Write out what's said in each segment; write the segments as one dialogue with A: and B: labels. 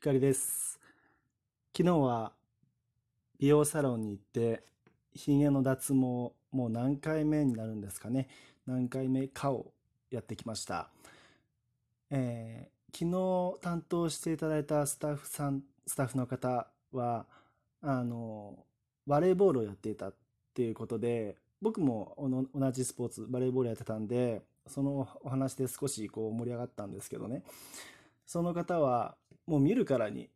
A: ひかりです。昨日は美容サロンに行って、ひげの脱毛、もう何回目になるんですかね。何回目かをやってきました。えー昨日担当していただいたスタッフさん、スタッフの方は、あの、バレーボールをやっていたっていうことで、僕も同じスポーツ、バレーボールやってたんで、そのお話で少しこう盛り上がったんですけどね。その方は、もう見るからに、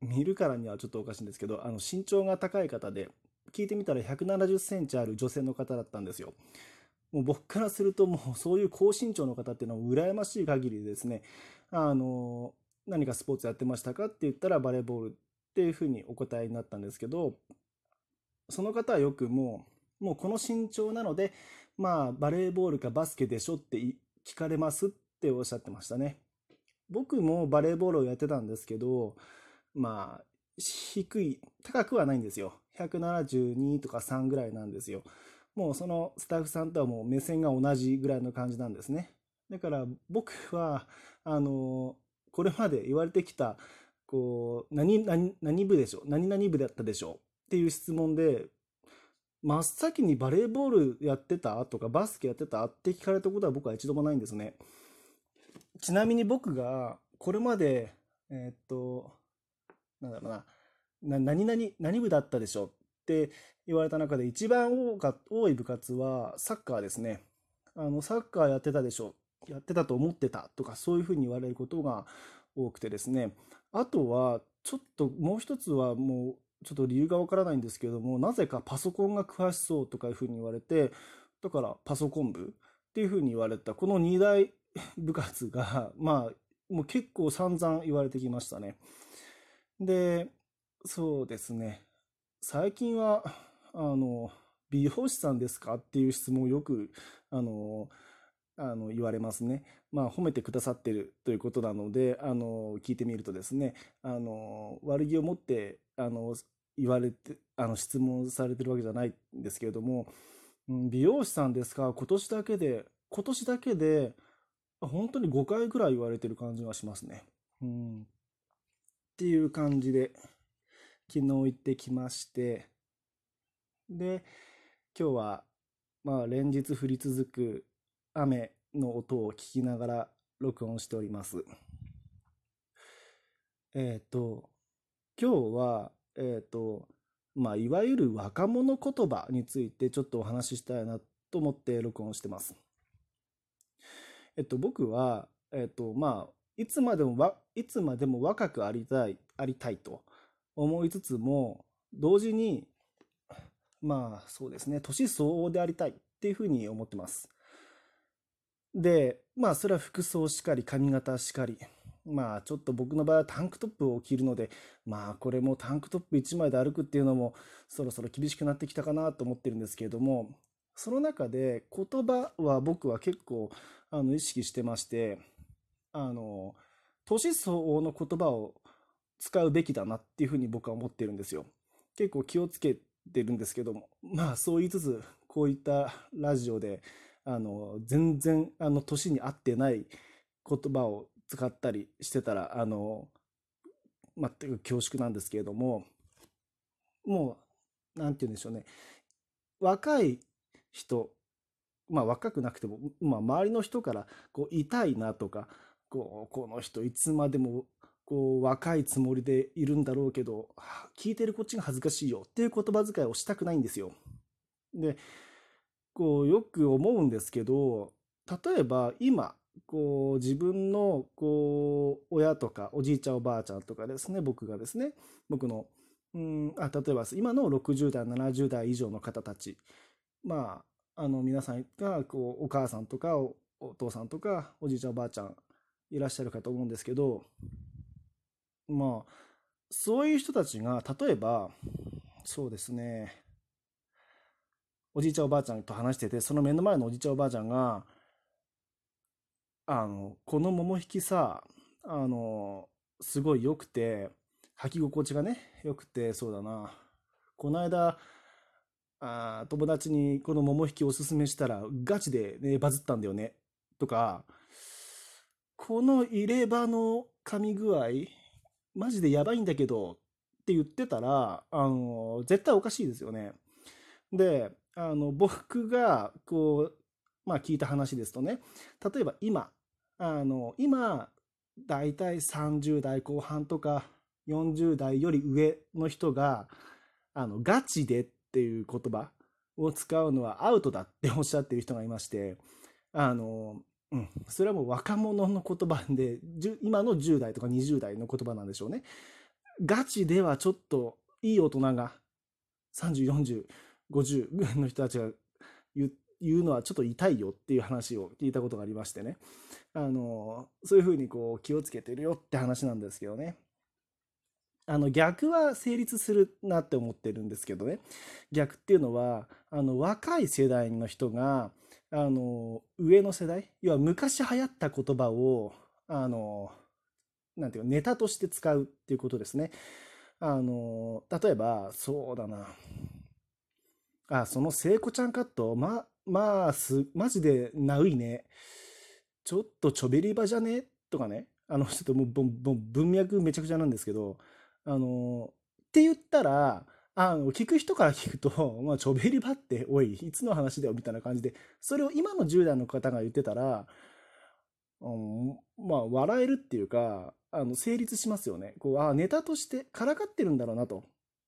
A: 見るからにはちょっとおかしいんですけど、あの身長が高い方で、聞いてみたら170センチある女性の方だったんですよ。もう僕からすると、もうそういう高身長の方っていうのは羨ましい限りでですね、あの、何かスポーツやってましたか？って言ったらバレーボールっていうふうにお答えになったんですけど、その方はよくもう、もうこの身長なので、まあバレーボールかバスケでしょって聞かれますっておっしゃってましたね。僕もバレーボールをやってたんですけど、まあ、低い、高くはないんですよ。172とか3ぐらいなんですよ。もうそのスタッフさんとはもう目線が同じぐらいの感じなんですね。だから僕は、あの、これまで言われてきた、こう、何、何、何部でしょう？何々部だったでしょう？っていう質問で、真っ先にバレーボールやってたとかバスケやってたって聞かれたことは僕は一度もないんですね。ちなみに僕がこれまで、えーっと、なんだろうな、な何々、何部だったでしょって言われた中で一番多か多い部活はサッカーですね。あの、サッカーやってたでしょやってたと思ってたとかそういうふうに言われることが多くてですね。あとは、ちょっともう一つはもうちょっと理由がわからないんですけれども、なぜかパソコンが詳しそうとかいうふうに言われて、だからパソコン部っていうふうに言われた、この2大部活が、まあ、もう結構散々言われてきましたね。で、そうですね。最近は、あの、美容師さんですかっていう質問をよく、あの、あの、言われますね。まあ、褒めてくださってるということなので、あの、聞いてみるとですね、あの、悪気を持って、あの、言われて、あの、質問されてるわけじゃないんですけれども、うん美容師さんですか？今年だけで、今年だけで、本当に5回ぐらい言われてる感じがしますね。うん。っていう感じで、昨日行ってきまして、で、今日は、まあ、連日降り続く雨の音を聞きながら録音しております。えっと、今日は、えっと、まあ、いわゆる若者言葉についてちょっとお話ししたいなと思って録音してます。えっと、僕は、えっと、まあ、いつまでもわ、いつまでも若くありたい、ありたいと思いつつも、同時に、まあ、そうですね、年相応でありたいっていうふうに思ってます。で、まあ、それは服装しかり、髪型しかり、まあ、ちょっと僕の場合はタンクトップを着るので、まあ、これもタンクトップ1枚で歩くっていうのも、そろそろ厳しくなってきたかなと思ってるんですけれども、その中で言葉は僕は結構、あの、意識してまして、あの、年相応の言葉を使うべきだなっていうふうに僕は思ってるんですよ。結構気をつけてるんですけども、まあそう言いつつ、こういったラジオで、あの、全然、あの、年に合ってない言葉を使ったりしてたら、あの、全く恐縮なんですけれども、もう、なんて言うんでしょうね。若い人、まあ若くなくても、まあ周りの人から、こう、痛いなとか、こう、この人いつまでも、こう、若いつもりでいるんだろうけど、聞いてるこっちが恥ずかしいよっていう言葉遣いをしたくないんですよ。で、こう、よく思うんですけど、例えば今、こう、自分の、こう、親とか、おじいちゃんおばあちゃんとかですね、僕がですね、僕の、うん、あ、例えば今の60代、70代以上の方たち、まあ、あの、皆さんが、こう、お母さんとか、お、父さんとか、おじいちゃんおばあちゃん、いらっしゃるかと思うんですけど、まあ、そういう人たちが、例えば、そうですね、おじいちゃんおばあちゃんと話してて、その目の前のおじいちゃんおばあちゃんが、あの、この桃引きさ、あの、すごい良くて、履き心地がね、良くて、そうだな。この間、あ友達にこの桃引きおすすめしたら、ガチでね、バズったんだよね。とか、この入れ歯の噛み具合マジでやばいんだけどって言ってたら、あの、絶対おかしいですよね。で、あの、僕が、こう、まあ聞いた話ですとね、例えば今、あの、今、だいたい30代後半とか40代より上の人が、あの、ガチでっていう言葉を使うのはアウトだっておっしゃってる人がいまして、あの、うん、それはもう若者の言葉で、今の10代とか20代の言葉なんでしょうね。ガチではちょっといい大人が30、40、50の人たちが言うのはちょっと痛いよっていう話を聞いたことがありましてね。あの、そういうふうにこう気をつけてるよって話なんですけどね。あの逆は成立するなって思ってるんですけどね。逆っていうのは、あの若い世代の人が、あの上の世代、要は昔流行った言葉を、あのなんていうか、ネタとして使うっていうことですね。あの、例えば、そうだな。あ、その聖子ちゃんカット、ま、まあ、す、マジでナウいね。ちょっとちょべり場じゃね？とかね。あの、ちょっともう、文脈めちゃくちゃなんですけど、あの、って言ったら、あの、聞く人から聞くと、まあ、ちょべり場って、おい、いつの話だよ、みたいな感じで、それを今の10代の方が言ってたら、うん、まあ、笑えるっていうか、あの、成立しますよね。こう、あネタとしてからかってるんだろうなと。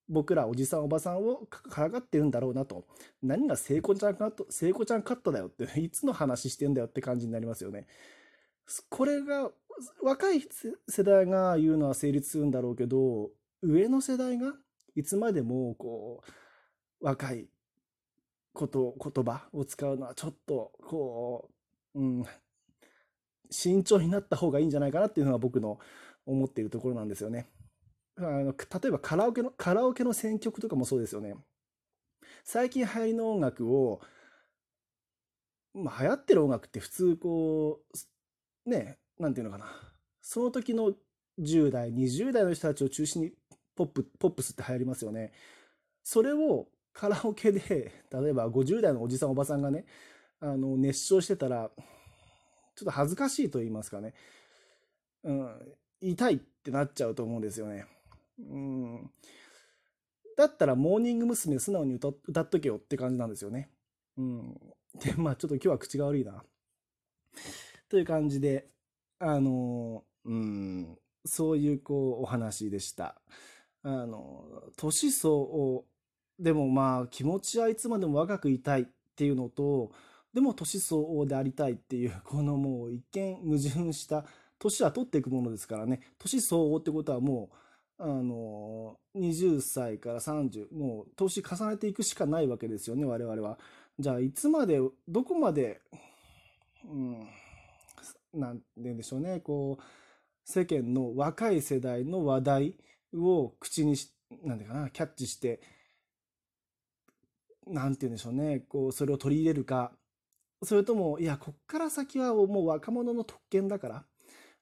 A: 僕らおじさんおばさんをからかってるんだろうなと。何が聖子ちゃんカット、聖子ちゃんカットだよって、いつの話してんだよって感じになりますよね。これが、若い世代が言うのは成立するんだろうけど、上の世代がいつまでも、こう、若いこと、言葉を使うのはちょっと、こう、うん、慎重になった方がいいんじゃないかなっていうのが僕の思っているところなんですよね。あの例えばカラオケの、カラオケの選曲とかもそうですよね。最近流行りの音楽を、まあ、流行ってる音楽って普通こう、ね、なんていうのかな。その時の10代、20代の人たちを中心にポップ、ポップスって流行りますよね。それをカラオケで、例えば50代のおじさんおばさんがね、あの、熱唱してたら、ちょっと恥ずかしいと言いますかね。うん、痛いってなっちゃうと思うんですよね。うん。だったら、モーニング娘。素直に歌歌っとけよって感じなんですよね。うん。で、まあ、ちょっと今日は口が悪いな。という感じで、あの、うん、そういう、こう、お話でした。あの、年相応、でもまあ、気持ちはいつまでも若くいたいっていうのと、でも年相応でありたいっていう、このもう一見矛盾した年は取っていくものですからね、年相応ってことはもう、あの、20歳から30、もう年重ねていくしかないわけですよね、我々は。じゃあ、いつまで、どこまで、うん、なんて言うんでしょうね、こう、世間の若い世代の話題を口にし、なんていうかな、キャッチして、なんて言うんでしょうね、こう、それを取り入れるか、それとも、いや、こっから先はもう若者の特権だから、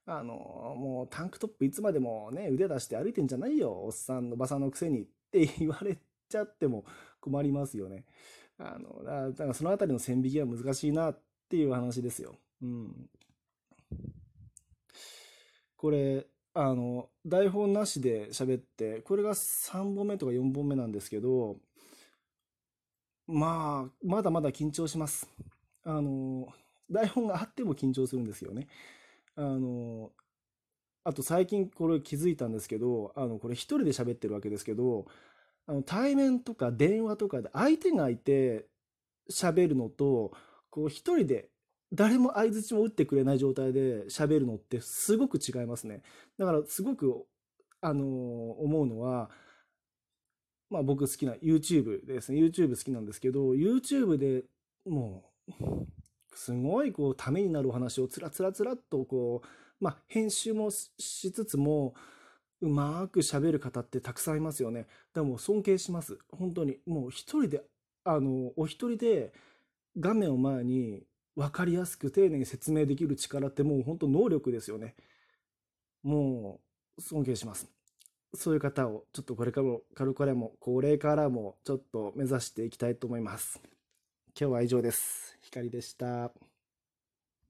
A: あの、もうタンクトップいつまでもね、腕出して歩いてんじゃないよ、おっさんの、ばさんのくせにって言われちゃっても 困りますよね。あの、だからそのあたりの線引きは難しいなっていう話ですよ。うん。これ、あの、台本なしで喋って、これが3本目とか4本目なんですけど、まあ、まだまだ緊張します。あの、台本があっても緊張するんですよね。あの、あと最近これ気づいたんですけど、あの、これ一人で喋ってるわけですけど、あの、対面とか電話とかで相手がいて喋るのと、こう一人で誰も相槌も打ってくれない状態で喋るのってすごく違いますね。だからすごく、あの思うのは、まあ僕好きな YouTube ですね。YouTube 好きなんですけど、YouTube でもう、すごいこうためになるお話をつらつらつらっとこう、まあ編集もしつつも、うまく喋る方ってたくさんいますよね。でも尊敬します。本当に。もう一人で、あの、お一人で画面を前に分かりやすく丁寧に説明できる力ってもう本当能力ですよね。もう尊敬します。そういう方をちょっとこれからも、これも、これからもちょっと目指していきたいと思います。今日は以上です。光でした。